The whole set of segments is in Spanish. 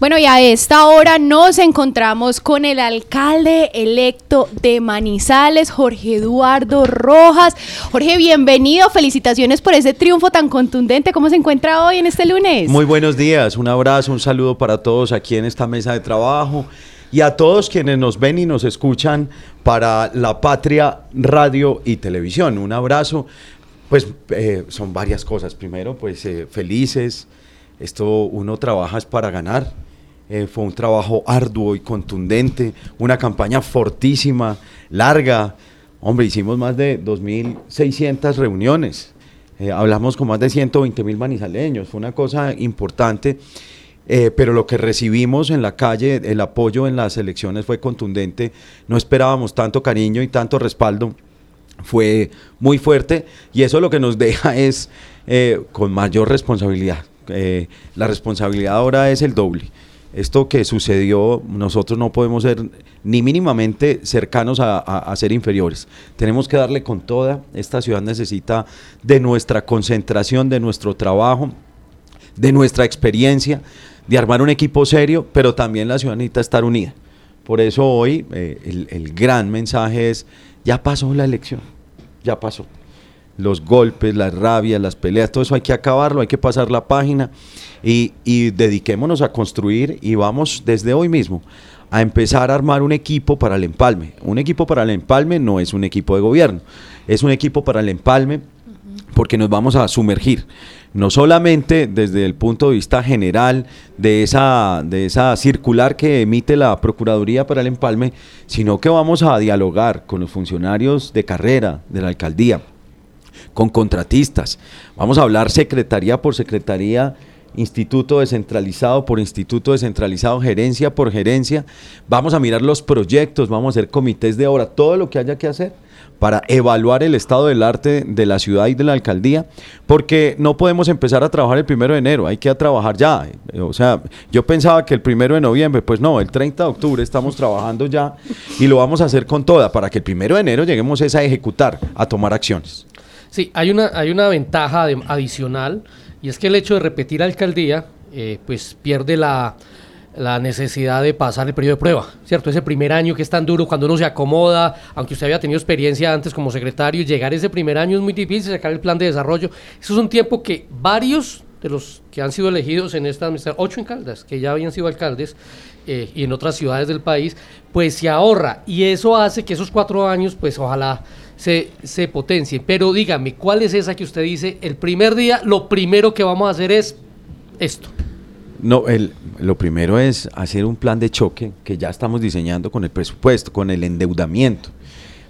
Bueno, y a esta hora nos encontramos con el alcalde electo de Manizales, Jorge Eduardo Rojas. Jorge, bienvenido, felicitaciones por ese triunfo tan contundente. ¿Cómo se encuentra hoy en este lunes? Muy buenos días, un abrazo, un saludo para todos aquí en esta mesa de trabajo y a todos quienes nos ven y nos escuchan para la patria radio y televisión. Un abrazo. Pues eh, son varias cosas. Primero, pues eh, felices. Esto uno trabaja para ganar eh, fue un trabajo arduo y contundente, una campaña fortísima, larga. Hombre, hicimos más de 2.600 reuniones. Eh, hablamos con más de 120 mil manizaleños. Fue una cosa importante. Eh, pero lo que recibimos en la calle, el apoyo en las elecciones fue contundente. No esperábamos tanto cariño y tanto respaldo. Fue muy fuerte y eso lo que nos deja es con mayor responsabilidad. la responsabilidad ahora es el doble esto que sucedió, nosotros no podemos ser ni mínimamente cercanos a, ser inferiores. Tenemos que darle con toda. Esta ciudad necesita de nuestra concentración, de nuestro trabajo, de nuestra experiencia, de armar un equipo serio, pero también la ciudad necesita estar unida. Por eso hoy eh, el, el gran mensaje es, ya pasó la elección, ya pasó los golpes, las rabias, las peleas, todo eso hay que acabarlo, hay que pasar la página y, dediquémonos a construir y vamos desde hoy mismo a empezar a armar un equipo para el empalme. Un equipo para el empalme no es un equipo de gobierno, es un equipo para el empalme porque nos vamos a sumergir, no solamente desde el punto de vista general de esa, de esa circular que emite la Procuraduría para el Empalme, sino que vamos a dialogar con los funcionarios de carrera de la alcaldía, con contratistas. Vamos a hablar secretaría por secretaría, instituto descentralizado por instituto descentralizado, gerencia por gerencia. Vamos a mirar los proyectos, vamos a hacer comités de obra, todo lo que haya que hacer para evaluar el estado del arte de la ciudad y de la alcaldía, porque no podemos empezar a trabajar el primero de enero, hay que trabajar ya. O sea, yo pensaba que el primero de noviembre, pues no, el 30 de octubre estamos trabajando ya y lo vamos a hacer con toda, para que el primero de enero lleguemos a ejecutar, a tomar acciones. Sí, hay una, hay una ventaja adicional y es que el hecho de repetir alcaldía, eh, pues pierde la, necesidad de pasar el periodo de prueba, ¿cierto? Ese primer año que es tan duro cuando uno se acomoda, aunque usted había tenido experiencia antes como secretario, llegar ese primer año es muy difícil, sacar el plan de desarrollo. Eso es un tiempo que varios de los que han sido elegidos en esta administración, ocho en que ya habían sido alcaldes, eh, y en otras ciudades del país, pues se ahorra. Y eso hace que esos cuatro años, pues ojalá se, se potencie. Pero dígame, ¿cuál es esa que usted dice? El primer día, lo primero que vamos a hacer es esto. No, el, lo primero es hacer un plan de choque que ya estamos diseñando con el presupuesto, con el endeudamiento.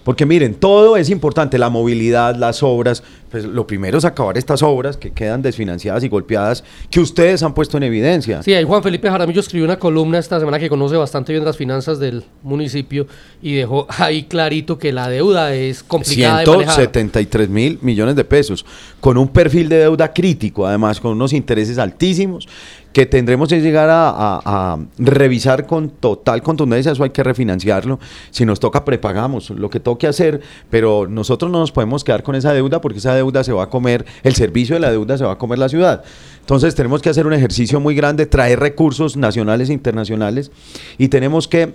Porque miren, todo es importante, la movilidad, las obras. Pues lo primero es acabar estas obras que quedan desfinanciadas y golpeadas, que ustedes han puesto en evidencia. Sí, ahí Juan Felipe Jaramillo escribió una columna esta semana que conoce bastante bien las finanzas del municipio y dejó ahí clarito que la deuda es complicada 173 mil millones de pesos, con un perfil de deuda crítico, además, con unos intereses altísimos que tendremos que llegar a, revisar con total contundencia, eso hay que refinanciarlo, si nos toca prepagamos, lo que toque hacer, pero nosotros no nos podemos quedar con esa deuda porque esa deuda se va a comer, el servicio de la deuda se va a comer la ciudad. Entonces tenemos que hacer un ejercicio muy grande, traer recursos nacionales e internacionales y tenemos que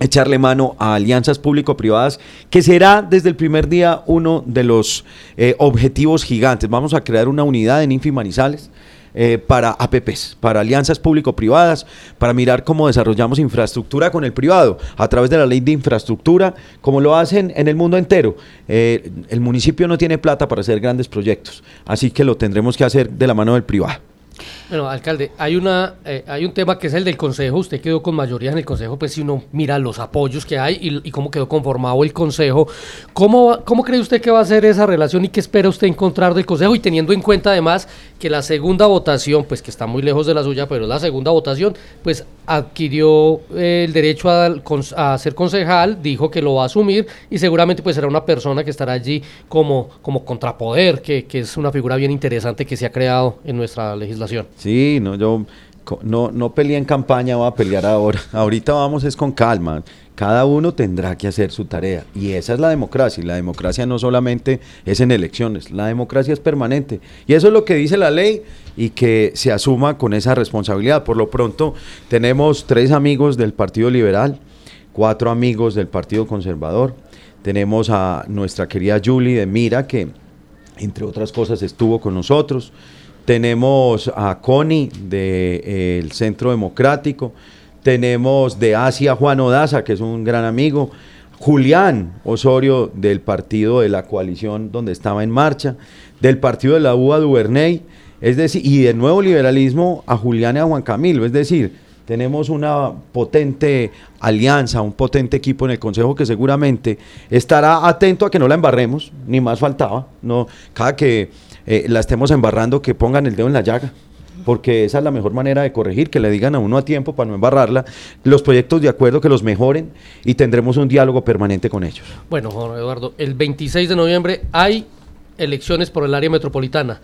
echarle mano a alianzas público-privadas, que será desde el primer día uno de los eh, objetivos gigantes. Vamos a crear una unidad en Infi Manizales eh, para APPs, para alianzas público-privadas, para mirar cómo desarrollamos infraestructura con el privado a través de la ley de infraestructura, como lo hacen en el mundo entero. Eh, el municipio no tiene plata para hacer grandes proyectos, así que lo tendremos que hacer de la mano del privado. Bueno, alcalde, hay una eh, hay un tema que es el del consejo. Usted quedó con mayoría en el consejo, pues si uno mira los apoyos que hay y, cómo quedó conformado el consejo, ¿cómo, ¿cómo cree usted que va a ser esa relación y qué espera usted encontrar del consejo? Y teniendo en cuenta además que la segunda votación, pues que está muy lejos de la suya, pero la segunda votación, pues adquirió eh, el derecho a, ser concejal, dijo que lo va a asumir y seguramente pues será una persona que estará allí como, como contrapoder, que, que es una figura bien interesante que se ha creado en nuestra legislación. Sí, no, yo no, no peleé en campaña, voy a pelear ahora. Ahorita vamos es con calma. Cada uno tendrá que hacer su tarea. Y esa es la democracia. Y la democracia no solamente es en elecciones, la democracia es permanente. Y eso es lo que dice la ley y que se asuma con esa responsabilidad. Por lo pronto, tenemos tres amigos del Partido Liberal, cuatro amigos del Partido Conservador. Tenemos a nuestra querida Julie de Mira, que entre otras cosas estuvo con nosotros. Tenemos a Connie del Centro Democrático. Tenemos de Asia Juan Odaza, que es un gran amigo. Julián Osorio del partido de la coalición donde estaba en marcha. Del partido de la UA Duvernay. Es decir, y del nuevo liberalismo a Julián y a Juan Camilo. Es decir, tenemos una potente alianza, un potente equipo en el Consejo que seguramente estará atento a que no la embarremos, ni más faltaba. No, cada que eh, la estemos embarrando, que pongan el dedo en la llaga. Porque esa es la mejor manera de corregir, que le digan a uno a tiempo para no embarrarla, los proyectos de acuerdo que los mejoren y tendremos un diálogo permanente con ellos. Bueno, Juan Eduardo, el 26 de noviembre hay elecciones por el área metropolitana.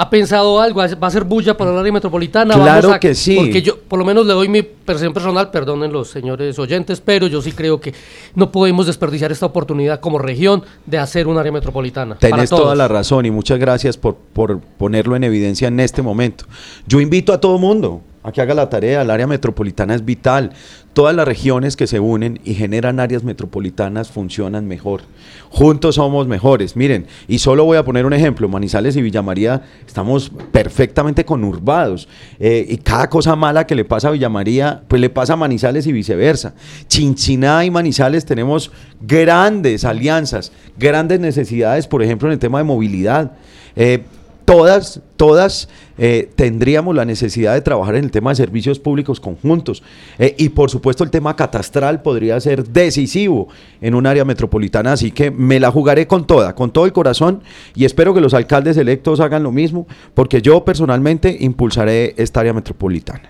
¿Ha pensado algo? ¿Va a ser bulla para el área metropolitana? Claro a- que sí. Porque yo, por lo menos, le doy mi percepción personal, perdonen los señores oyentes, pero yo sí creo que no podemos desperdiciar esta oportunidad como región de hacer un área metropolitana. Tenés toda la razón y muchas gracias por, por ponerlo en evidencia en este momento. Yo invito a todo mundo a que haga la tarea. El área metropolitana es vital. Todas las regiones que se unen y generan áreas metropolitanas funcionan mejor. Juntos somos mejores. Miren, y solo voy a poner un ejemplo. Manizales y Villa María estamos perfectamente conurbados. Eh, y cada cosa mala que le pasa a Villa María, pues le pasa a Manizales y viceversa. Chinchiná y Manizales tenemos grandes alianzas, grandes necesidades, por ejemplo, en el tema de movilidad. Eh, todas, todas eh, tendríamos la necesidad de trabajar en el tema de servicios públicos conjuntos. Eh, y por supuesto el tema catastral podría ser decisivo en un área metropolitana, así que me la jugaré con toda, con todo el corazón y espero que los alcaldes electos hagan lo mismo, porque yo personalmente impulsaré esta área metropolitana.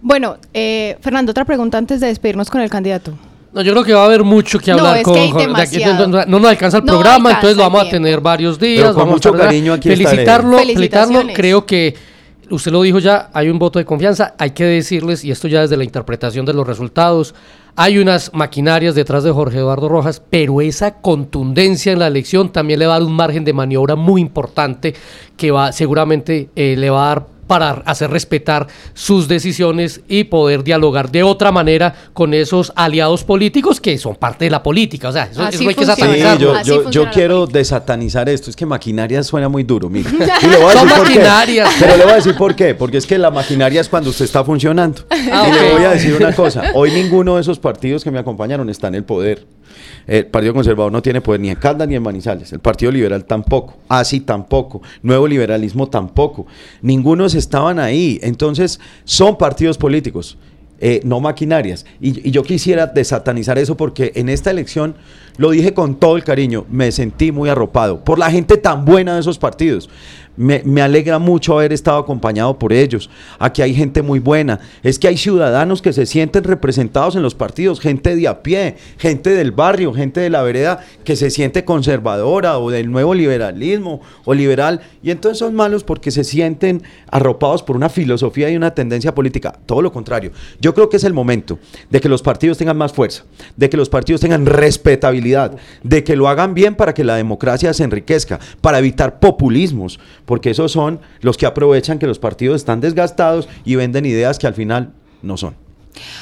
Bueno, eh, Fernando, otra pregunta antes de despedirnos con el candidato. No, yo creo que va a haber mucho que No, hablar es con que hay Jorge. No, no- no nos alcanza el No programa, alcanza entonces lo vamos a tener varios días. Pero con vamos a mucho cariño aquí felicitarlo, felicitarlo. Creo que usted lo dijo ya, hay un voto de confianza. Hay que decirles, y esto ya desde la interpretación de los resultados, hay unas maquinarias detrás de Jorge Eduardo Rojas, pero esa contundencia en la elección también le va a dar un margen de maniobra muy importante que va seguramente eh, le va a dar para hacer respetar sus decisiones y poder dialogar de otra manera con esos aliados políticos que son parte de la política. O sea, eso, eso hay que funciona. Sí, yo, quiero desatanizar esto. Es que maquinaria suena muy duro, mira. Y le voy a Son decir por qué. maquinarias. Pero le voy a decir por qué. Porque es que la maquinaria es cuando usted está funcionando. Ah, y le voy a decir una cosa. Hoy ninguno de esos partidos que me acompañaron está en el poder. El Partido Conservador no tiene poder ni en Caldas ni en Manizales. El Partido Liberal tampoco. ASI tampoco. Nuevo Liberalismo tampoco. Ninguno estaban ahí. Entonces, son partidos políticos. Eh, no maquinarias. Y, yo quisiera desatanizar eso porque en esta elección, lo dije con todo el cariño, me sentí muy arropado por la gente tan buena de esos partidos. Me, me alegra mucho haber estado acompañado por ellos. Aquí hay gente muy buena. Es que hay ciudadanos que se sienten representados en los partidos, gente de a pie, gente del barrio, gente de la vereda que se siente conservadora o del nuevo liberalismo o liberal. Y entonces son malos porque se sienten arropados por una filosofía y una tendencia política. Todo lo contrario. Yo creo que es el momento de que los partidos tengan más fuerza, de que los partidos tengan respetabilidad, de que lo hagan bien para que la democracia se enriquezca, para evitar populismos, porque esos son los que aprovechan que los partidos están desgastados y venden ideas que al final no son.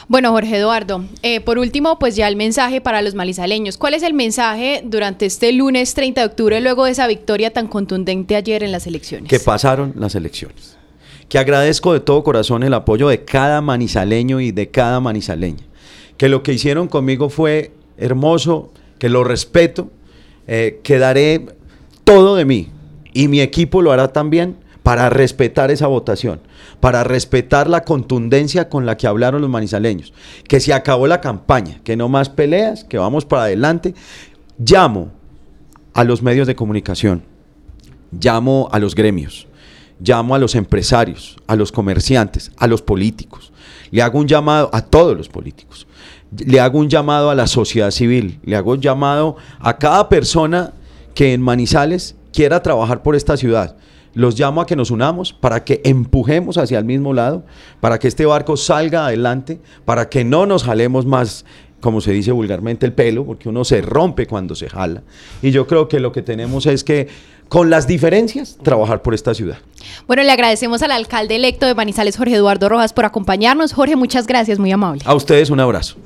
Bueno, Jorge Eduardo, eh, por último, pues ya el mensaje para los malizaleños. ¿Cuál es el mensaje durante este lunes 30 de octubre, luego de esa victoria tan contundente ayer en las elecciones? que pasaron las elecciones. Que agradezco de todo corazón el apoyo de cada manizaleño y de cada manizaleña. Que lo que hicieron conmigo fue hermoso, que lo respeto, eh, que daré todo de mí y mi equipo lo hará también para respetar esa votación, para respetar la contundencia con la que hablaron los manizaleños, que se acabó la campaña, que no más peleas, que vamos para adelante. Llamo a los medios de comunicación, llamo a los gremios, llamo a los empresarios, a los comerciantes, a los políticos. Le hago un llamado a todos los políticos. Le hago un llamado a la sociedad civil. Le hago un llamado a cada persona que en Manizales quiera trabajar por esta ciudad. los llamo a que nos unamos para que empujemos hacia el mismo lado, para que este barco salga adelante, para que no nos jalemos más como se dice vulgarmente, el pelo, porque uno se rompe cuando se jala. Y yo creo que lo que tenemos es que, con las diferencias, trabajar por esta ciudad. Bueno, le agradecemos al alcalde electo de Manizales, Jorge Eduardo Rojas, por acompañarnos. Jorge, muchas gracias, muy amable. A ustedes un abrazo.